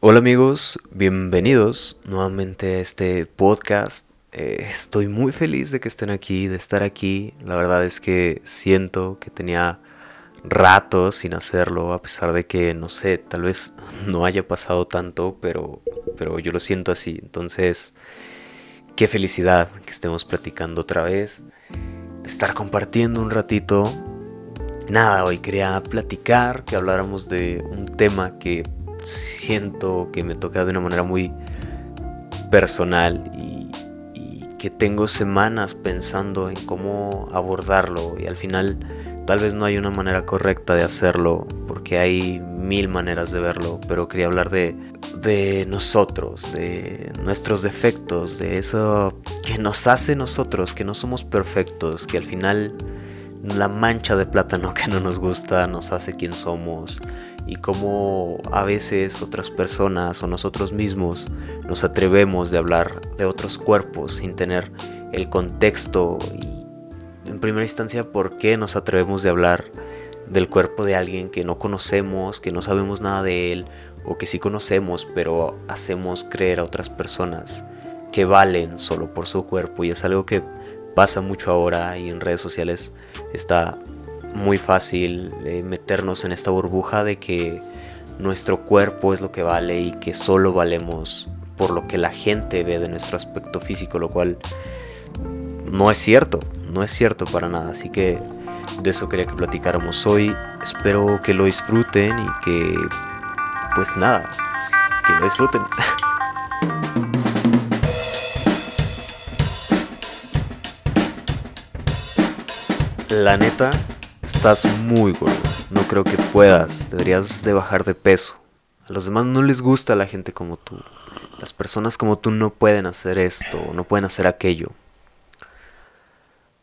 Hola amigos, bienvenidos nuevamente a este podcast. Eh, estoy muy feliz de que estén aquí, de estar aquí. La verdad es que siento que tenía rato sin hacerlo, a pesar de que, no sé, tal vez no haya pasado tanto, pero, pero yo lo siento así. Entonces, qué felicidad que estemos platicando otra vez, de estar compartiendo un ratito. Nada, hoy quería platicar, que habláramos de un tema que siento que me toca de una manera muy personal y, que tengo semanas pensando en cómo abordarlo. Y al final tal vez no hay una manera correcta de hacerlo porque hay mil maneras de verlo, pero quería hablar de, de nosotros, de nuestros defectos, de eso que nos hace nosotros, que no somos perfectos, que al final la mancha de plátano que no nos gusta nos hace quien somos y cómo a veces otras personas o nosotros mismos nos atrevemos de hablar de otros cuerpos sin tener el contexto y en primera instancia por qué nos atrevemos de hablar del cuerpo de alguien que no conocemos, que no sabemos nada de él o que sí conocemos pero hacemos creer a otras personas que valen solo por su cuerpo. Y es algo que pasa mucho ahora y en redes sociales está muy fácil eh, meternos en esta burbuja de que nuestro cuerpo es lo que vale y que solo valemos por lo que la gente ve de nuestro aspecto físico, lo cual no es cierto, no es cierto para nada. Así que de eso quería que platicáramos hoy. Espero que lo disfruten y que, pues nada, que lo disfruten. La neta, Estás muy gordo. No creo que puedas. Deberías de bajar de peso. A los demás no les gusta la gente como tú. Las personas como tú no pueden hacer esto, no pueden hacer aquello.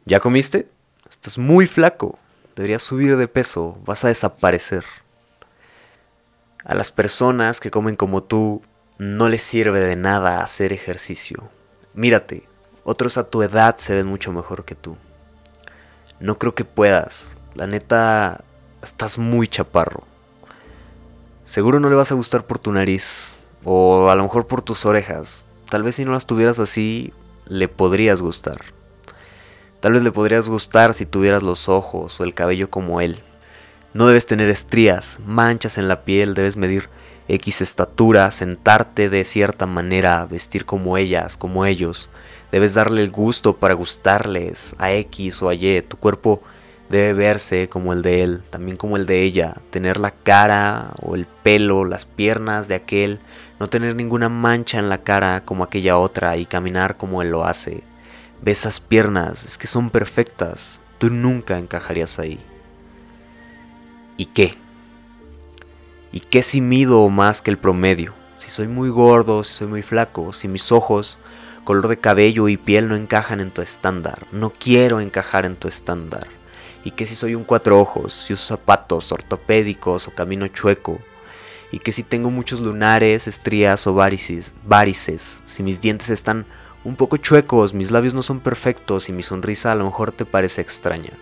¿Ya comiste? Estás muy flaco. Deberías subir de peso. Vas a desaparecer. A las personas que comen como tú no les sirve de nada hacer ejercicio. Mírate, otros a tu edad se ven mucho mejor que tú. No creo que puedas. La neta, estás muy chaparro. Seguro no le vas a gustar por tu nariz, o a lo mejor por tus orejas. Tal vez si no las tuvieras así, le podrías gustar. Tal vez le podrías gustar si tuvieras los ojos o el cabello como él. No debes tener estrías, manchas en la piel, debes medir X estatura, sentarte de cierta manera, vestir como ellas, como ellos. Debes darle el gusto para gustarles a X o a Y. Tu cuerpo debe verse como el de él, también como el de ella, tener la cara o el pelo, las piernas de aquel, no tener ninguna mancha en la cara como aquella otra y caminar como él lo hace. Ve esas piernas, es que son perfectas, tú nunca encajarías ahí. ¿Y qué? ¿Y qué si mido más que el promedio? Si soy muy gordo, si soy muy flaco, si mis ojos, color de cabello y piel no encajan en tu estándar, no quiero encajar en tu estándar y que si soy un cuatro ojos, si uso zapatos ortopédicos o camino chueco, y que si tengo muchos lunares, estrías o varices, varices, si mis dientes están un poco chuecos, mis labios no son perfectos y mi sonrisa a lo mejor te parece extraña.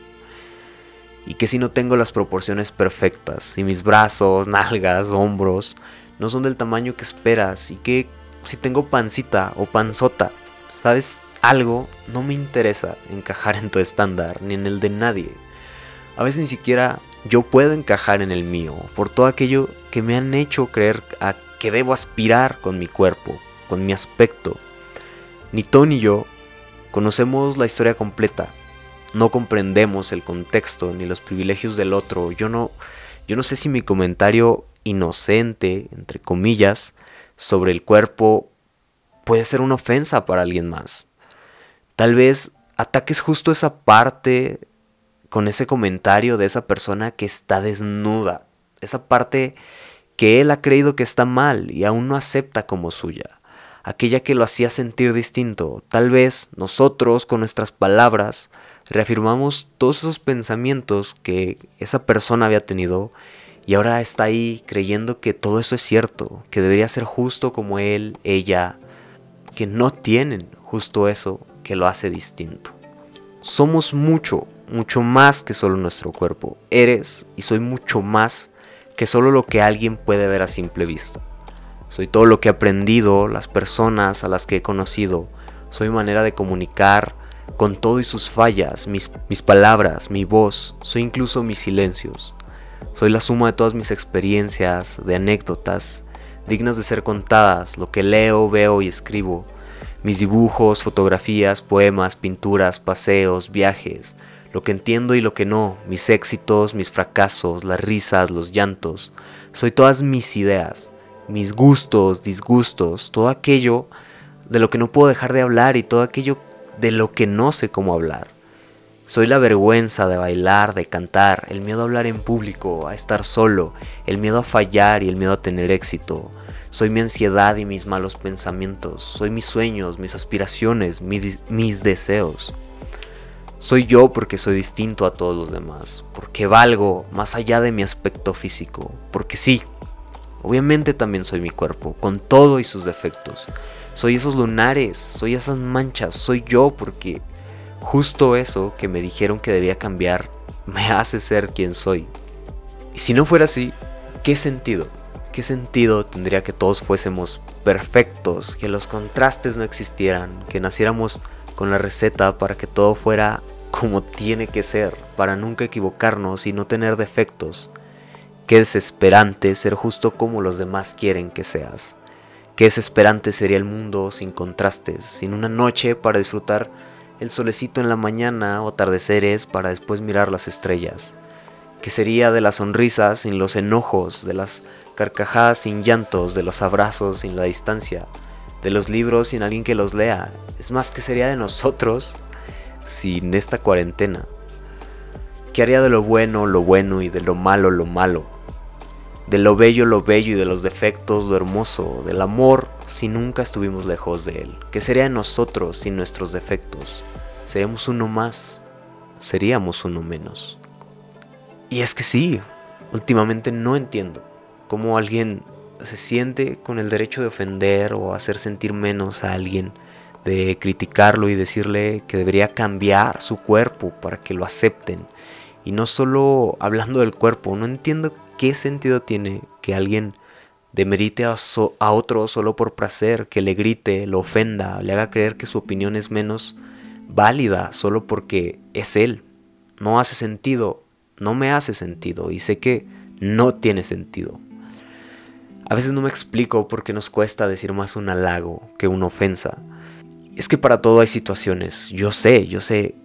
Y que si no tengo las proporciones perfectas, si mis brazos, nalgas, hombros no son del tamaño que esperas, y que si tengo pancita o panzota, ¿sabes? Algo no me interesa encajar en tu estándar ni en el de nadie. A veces ni siquiera yo puedo encajar en el mío, por todo aquello que me han hecho creer a que debo aspirar con mi cuerpo, con mi aspecto. Ni tú ni yo conocemos la historia completa, no comprendemos el contexto ni los privilegios del otro. Yo no, yo no sé si mi comentario inocente, entre comillas, sobre el cuerpo puede ser una ofensa para alguien más. Tal vez ataques justo esa parte con ese comentario de esa persona que está desnuda, esa parte que él ha creído que está mal y aún no acepta como suya, aquella que lo hacía sentir distinto. Tal vez nosotros con nuestras palabras reafirmamos todos esos pensamientos que esa persona había tenido y ahora está ahí creyendo que todo eso es cierto, que debería ser justo como él, ella, que no tienen justo eso que lo hace distinto. Somos mucho, mucho más que solo nuestro cuerpo. Eres y soy mucho más que solo lo que alguien puede ver a simple vista. Soy todo lo que he aprendido, las personas a las que he conocido. Soy manera de comunicar con todo y sus fallas, mis, mis palabras, mi voz. Soy incluso mis silencios. Soy la suma de todas mis experiencias, de anécdotas, dignas de ser contadas, lo que leo, veo y escribo. Mis dibujos, fotografías, poemas, pinturas, paseos, viajes, lo que entiendo y lo que no, mis éxitos, mis fracasos, las risas, los llantos. Soy todas mis ideas, mis gustos, disgustos, todo aquello de lo que no puedo dejar de hablar y todo aquello de lo que no sé cómo hablar. Soy la vergüenza de bailar, de cantar, el miedo a hablar en público, a estar solo, el miedo a fallar y el miedo a tener éxito. Soy mi ansiedad y mis malos pensamientos, soy mis sueños, mis aspiraciones, mis, mis deseos. Soy yo porque soy distinto a todos los demás, porque valgo más allá de mi aspecto físico, porque sí, Obviamente también soy mi cuerpo, con todo y sus defectos. Soy esos lunares, soy esas manchas, soy yo porque justo eso que me dijeron que debía cambiar me hace ser quien soy. Y si no fuera así, ¿qué sentido? ¿Qué sentido tendría que todos fuésemos perfectos, que los contrastes no existieran, que naciéramos con la receta para que todo fuera como tiene que ser, para nunca equivocarnos y no tener defectos? Qué desesperante ser justo como los demás quieren que seas. Qué desesperante sería el mundo sin contrastes, sin una noche para disfrutar el solecito en la mañana o atardeceres para después mirar las estrellas. ¿Qué sería de las sonrisas sin los enojos, de las carcajadas sin llantos, de los abrazos sin la distancia, de los libros sin alguien que los lea? Es más, ¿qué sería de nosotros sin esta cuarentena? ¿Qué haría de lo bueno lo bueno y de lo malo lo malo? De lo bello lo bello y de los defectos lo hermoso, del amor si nunca estuvimos lejos de él. ¿Qué sería de nosotros sin nuestros defectos? ¿Seríamos uno más? ¿Seríamos uno menos? Y es que sí, últimamente no entiendo cómo alguien se siente con el derecho de ofender o hacer sentir menos a alguien, de criticarlo y decirle que debería cambiar su cuerpo para que lo acepten y no solo hablando del cuerpo, no entiendo qué sentido tiene que alguien demerite a, a otro solo por placer, que le grite, lo ofenda, le haga creer que su opinión es menos válida solo porque es él. No hace sentido, no me hace sentido y sé que no tiene sentido. A veces no me explico por qué nos cuesta decir más un halago que una ofensa. Es que para todo hay situaciones. Yo sé, yo sé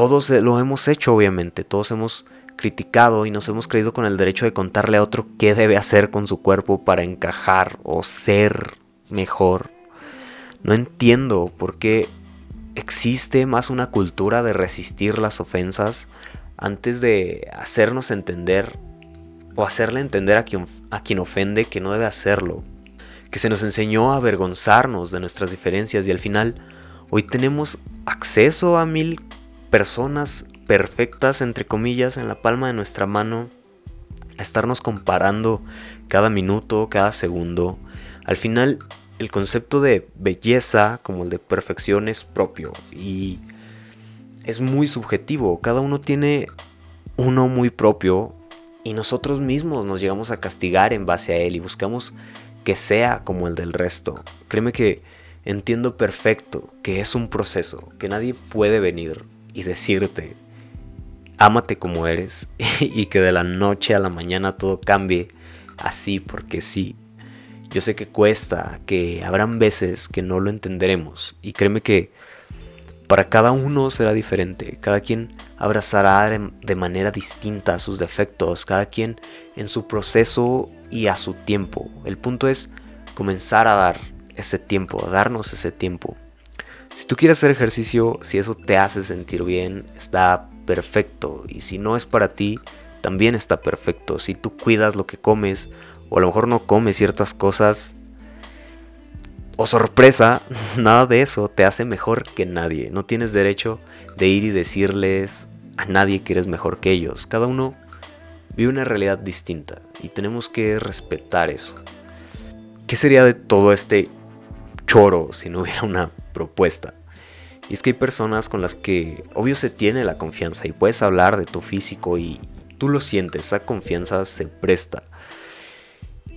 todos lo hemos hecho, obviamente, todos hemos criticado y nos hemos creído con el derecho de contarle a otro qué debe hacer con su cuerpo para encajar o ser mejor. No entiendo por qué existe más una cultura de resistir las ofensas antes de hacernos entender o hacerle entender a quien, a quien ofende que no debe hacerlo. Que se nos enseñó a avergonzarnos de nuestras diferencias y al final hoy tenemos acceso a mil personas perfectas, entre comillas, en la palma de nuestra mano, a estarnos comparando cada minuto, cada segundo. Al final, el concepto de belleza como el de perfección es propio y es muy subjetivo. Cada uno tiene uno muy propio y nosotros mismos nos llegamos a castigar en base a él y buscamos que sea como el del resto. Créeme que entiendo perfecto que es un proceso, que nadie puede venir y decirte, ámate como eres y que de la noche a la mañana todo cambie así porque sí. Yo sé que cuesta, que habrán veces que no lo entenderemos y créeme que para cada uno será diferente, cada quien abrazará de manera distinta sus defectos, cada quien en su proceso y a su tiempo. El punto es comenzar a dar ese tiempo, a darnos ese tiempo. Si tú quieres hacer ejercicio, si eso te hace sentir bien, está perfecto. Y si no es para ti, también está perfecto. Si tú cuidas lo que comes, o a lo mejor no comes ciertas cosas, o sorpresa, nada de eso te hace mejor que nadie. No tienes derecho de ir y decirles a nadie que eres mejor que ellos. Cada uno vive una realidad distinta y tenemos que respetar eso. ¿Qué sería de todo este choro si no hubiera una propuesta. Y es que hay personas con las que obvio se tiene la confianza y puedes hablar de tu físico y tú lo sientes, esa confianza se presta.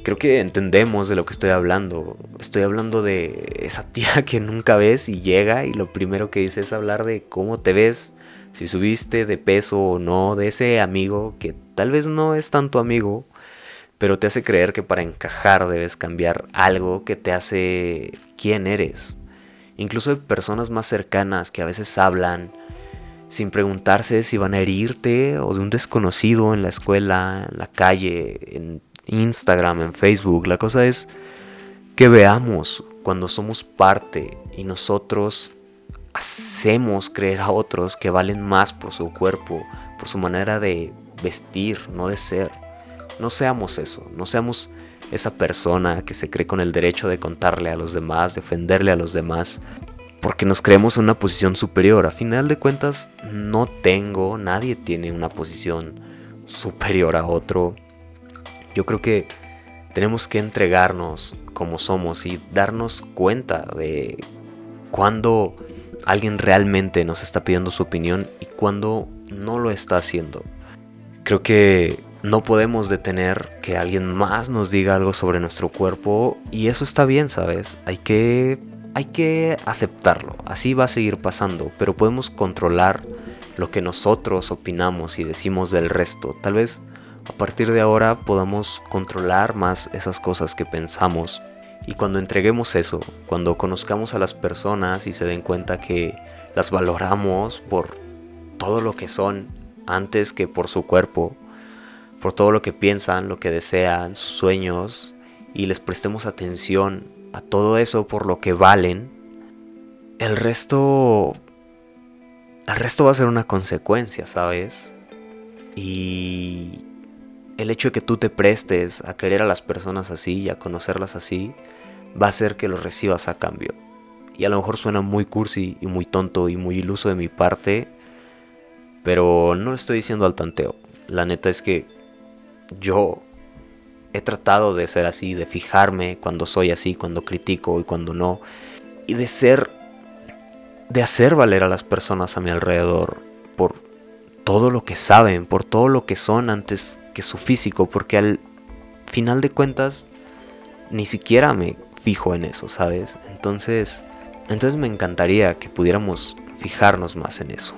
Creo que entendemos de lo que estoy hablando. Estoy hablando de esa tía que nunca ves y llega y lo primero que dice es hablar de cómo te ves, si subiste de peso o no, de ese amigo que tal vez no es tanto amigo, pero te hace creer que para encajar debes cambiar algo que te hace quién eres. Incluso hay personas más cercanas que a veces hablan sin preguntarse si van a herirte o de un desconocido en la escuela, en la calle, en Instagram, en Facebook. La cosa es que veamos cuando somos parte y nosotros hacemos creer a otros que valen más por su cuerpo, por su manera de vestir, no de ser. No seamos eso, no seamos esa persona que se cree con el derecho de contarle a los demás, de ofenderle a los demás, porque nos creemos en una posición superior. A final de cuentas, no tengo, nadie tiene una posición superior a otro. Yo creo que tenemos que entregarnos como somos y darnos cuenta de cuando alguien realmente nos está pidiendo su opinión y cuando no lo está haciendo. Creo que no podemos detener que alguien más nos diga algo sobre nuestro cuerpo y eso está bien, ¿sabes? Hay que hay que aceptarlo, así va a seguir pasando, pero podemos controlar lo que nosotros opinamos y decimos del resto. Tal vez a partir de ahora podamos controlar más esas cosas que pensamos. Y cuando entreguemos eso, cuando conozcamos a las personas y se den cuenta que las valoramos por todo lo que son antes que por su cuerpo, por todo lo que piensan, lo que desean, sus sueños, y les prestemos atención a todo eso por lo que valen, el resto... El resto va a ser una consecuencia, ¿sabes? Y el hecho de que tú te prestes a querer a las personas así y a conocerlas así, va a hacer que lo recibas a cambio. Y a lo mejor suena muy cursi y muy tonto y muy iluso de mi parte, pero no lo estoy diciendo al tanteo. La neta es que yo he tratado de ser así, de fijarme cuando soy así, cuando critico y cuando no, y de ser, de hacer valer a las personas a mi alrededor por todo lo que saben, por todo lo que son antes que su físico, porque al final de cuentas ni siquiera me fijo en eso, ¿sabes? Entonces, entonces me encantaría que pudiéramos fijarnos más en eso.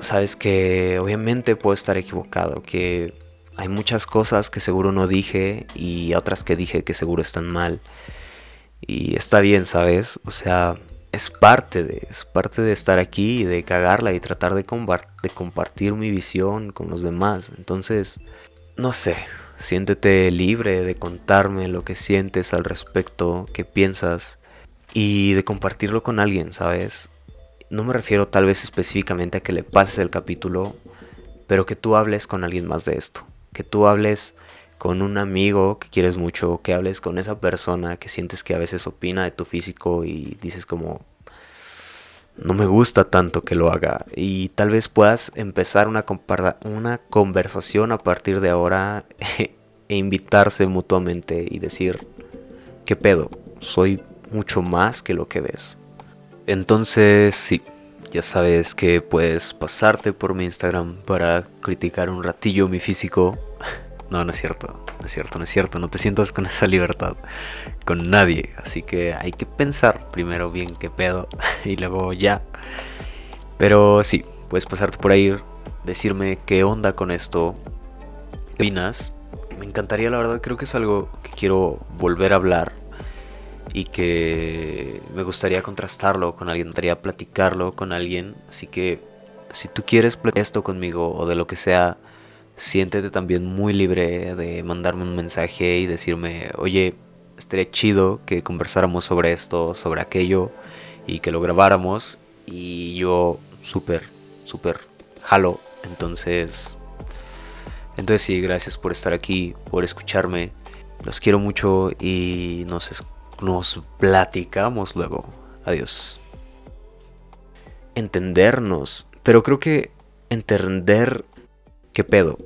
Sabes que obviamente puedo estar equivocado, que hay muchas cosas que seguro no dije y otras que dije que seguro están mal. Y está bien, ¿sabes? O sea, es parte de, es parte de estar aquí y de cagarla y tratar de, de compartir mi visión con los demás. Entonces, no sé, siéntete libre de contarme lo que sientes al respecto, qué piensas y de compartirlo con alguien, ¿sabes? No me refiero tal vez específicamente a que le pases el capítulo, pero que tú hables con alguien más de esto, que tú hables con un amigo que quieres mucho, que hables con esa persona que sientes que a veces opina de tu físico y dices como, no me gusta tanto que lo haga y tal vez puedas empezar una, una conversación a partir de ahora e invitarse mutuamente y decir, ¿qué pedo? Soy mucho más que lo que ves. Entonces, sí, ya sabes que puedes pasarte por mi Instagram para criticar un ratillo mi físico. No, no es cierto, no es cierto, no es cierto, no te sientas con esa libertad con nadie, así que hay que pensar primero bien qué pedo y luego ya. Pero sí, puedes pasarte por ahí, decirme qué onda con esto, qué opinas. Me encantaría, la verdad, creo que es algo que quiero volver a hablar y que me gustaría contrastarlo con alguien, me gustaría platicarlo con alguien. Así que si tú quieres platicar esto conmigo o de lo que sea, siéntete también muy libre de mandarme un mensaje y decirme, oye, estaría chido que conversáramos sobre esto, sobre aquello y que lo grabáramos. Y yo súper, súper jalo. Entonces, entonces sí, gracias por estar aquí, por escucharme. Los quiero mucho y nos nos platicamos luego. Adiós. Entendernos. Pero creo que entender qué pedo.